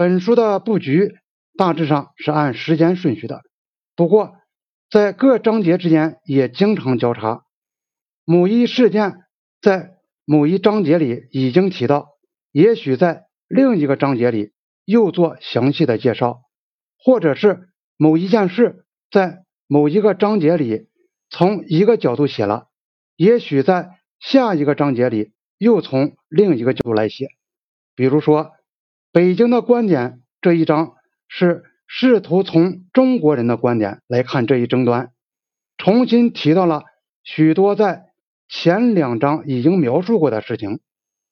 本书的布局大致上是按时间顺序的，不过在各章节之间也经常交叉。某一事件在某一章节里已经提到，也许在另一个章节里又做详细的介绍，或者是某一件事在某一个章节里从一个角度写了，也许在下一个章节里又从另一个角度来写。比如说，北京的观点这一章是试图从中国人的观点来看这一争端，重新提到了许多在。前两章已经描述过的事情，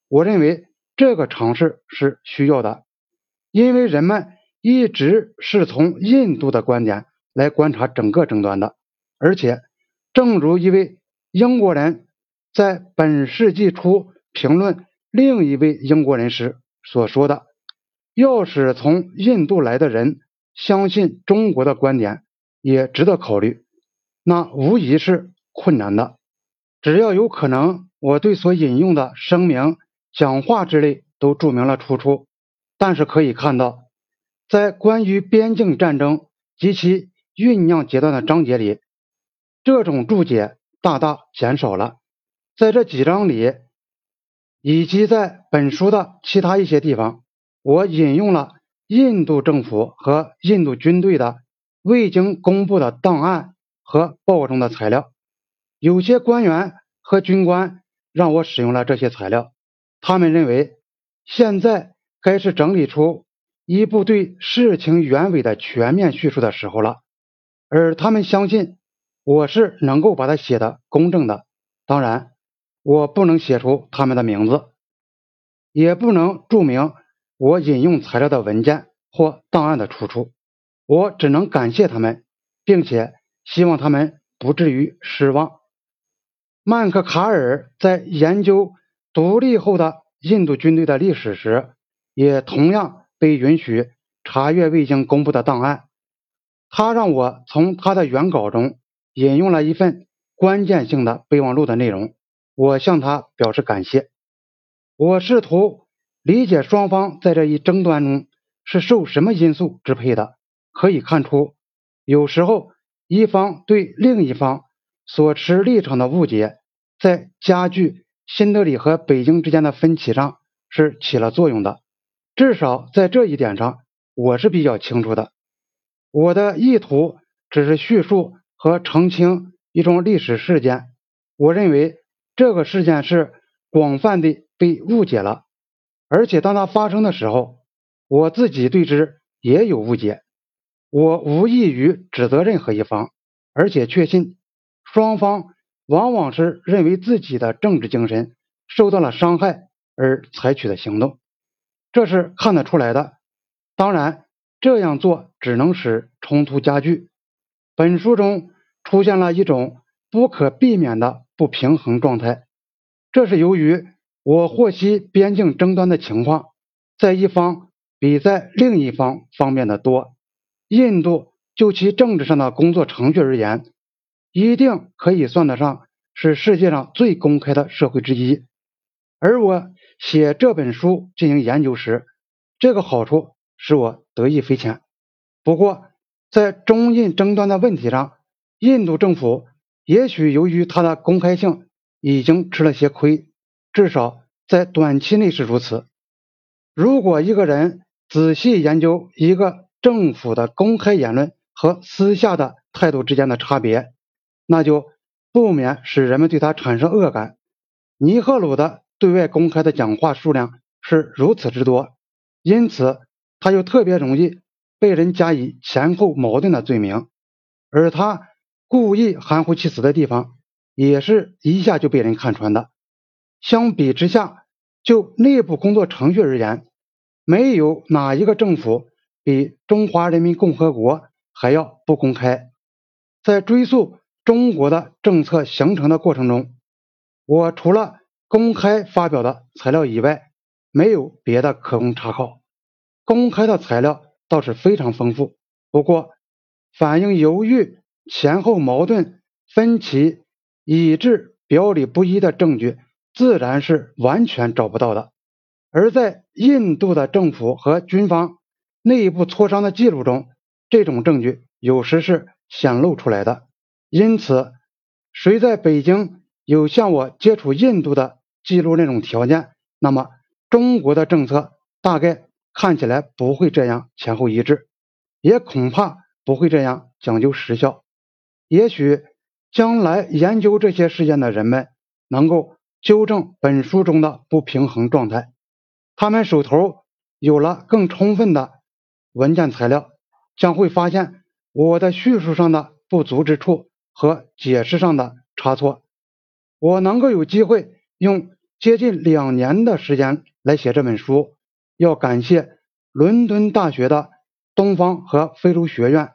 我认为这个尝试是需要的，因为人们一直是从印度的观点来观察整个争端的，而且，正如一位英国人在本世纪初评论另一位英国人时所说的：“要使从印度来的人相信中国的观点，也值得考虑，那无疑是困难的。”只要有可能，我对所引用的声明、讲话之类都注明了出处。但是可以看到，在关于边境战争及其酝酿阶段的章节里，这种注解大大减少了。在这几章里，以及在本书的其他一些地方，我引用了印度政府和印度军队的未经公布的档案和报中的材料。有些官员和军官让我使用了这些材料，他们认为现在该是整理出一部对事情原委的全面叙述的时候了，而他们相信我是能够把它写的公正的。当然，我不能写出他们的名字，也不能注明我引用材料的文件或档案的出处。我只能感谢他们，并且希望他们不至于失望。曼克卡尔在研究独立后的印度军队的历史时，也同样被允许查阅未经公布的档案。他让我从他的原稿中引用了一份关键性的备忘录的内容，我向他表示感谢。我试图理解双方在这一争端中是受什么因素支配的。可以看出，有时候一方对另一方所持立场的误解。在加剧新德里和北京之间的分歧上是起了作用的，至少在这一点上我是比较清楚的。我的意图只是叙述和澄清一种历史事件，我认为这个事件是广泛的被误解了，而且当它发生的时候，我自己对之也有误解。我无意于指责任何一方，而且确信双方。往往是认为自己的政治精神受到了伤害而采取的行动，这是看得出来的。当然，这样做只能使冲突加剧。本书中出现了一种不可避免的不平衡状态，这是由于我获悉边境争端的情况在一方比在另一方方便的多。印度就其政治上的工作程序而言。一定可以算得上是世界上最公开的社会之一，而我写这本书进行研究时，这个好处使我得益匪浅。不过，在中印争端的问题上，印度政府也许由于它的公开性已经吃了些亏，至少在短期内是如此。如果一个人仔细研究一个政府的公开言论和私下的态度之间的差别，那就不免使人们对他产生恶感。尼赫鲁的对外公开的讲话数量是如此之多，因此他又特别容易被人加以前后矛盾的罪名，而他故意含糊其辞的地方，也是一下就被人看穿的。相比之下，就内部工作程序而言，没有哪一个政府比中华人民共和国还要不公开。在追溯。中国的政策形成的过程中，我除了公开发表的材料以外，没有别的可供查考。公开的材料倒是非常丰富，不过反映犹豫、前后矛盾、分歧以致表里不一的证据，自然是完全找不到的。而在印度的政府和军方内部磋商的记录中，这种证据有时是显露出来的。因此，谁在北京有向我接触印度的记录那种条件，那么中国的政策大概看起来不会这样前后一致，也恐怕不会这样讲究时效。也许将来研究这些事件的人们能够纠正本书中的不平衡状态，他们手头有了更充分的文件材料，将会发现我的叙述上的不足之处和解释上的差错。我能够有机会用接近两年的时间来写这本书，要感谢伦敦大学的东方和非洲学院。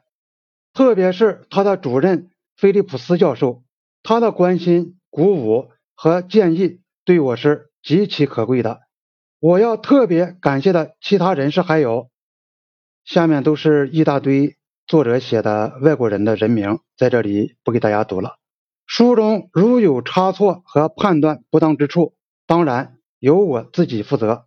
特别是他的主任菲利普斯教授，他的关心、鼓舞和建议对我是极其可贵的。我要特别感谢的其他人士还有，下面都是一大堆作者写的外国人的人名，在这里不给大家读了。书中如有差错和判断不当之处，当然由我自己负责。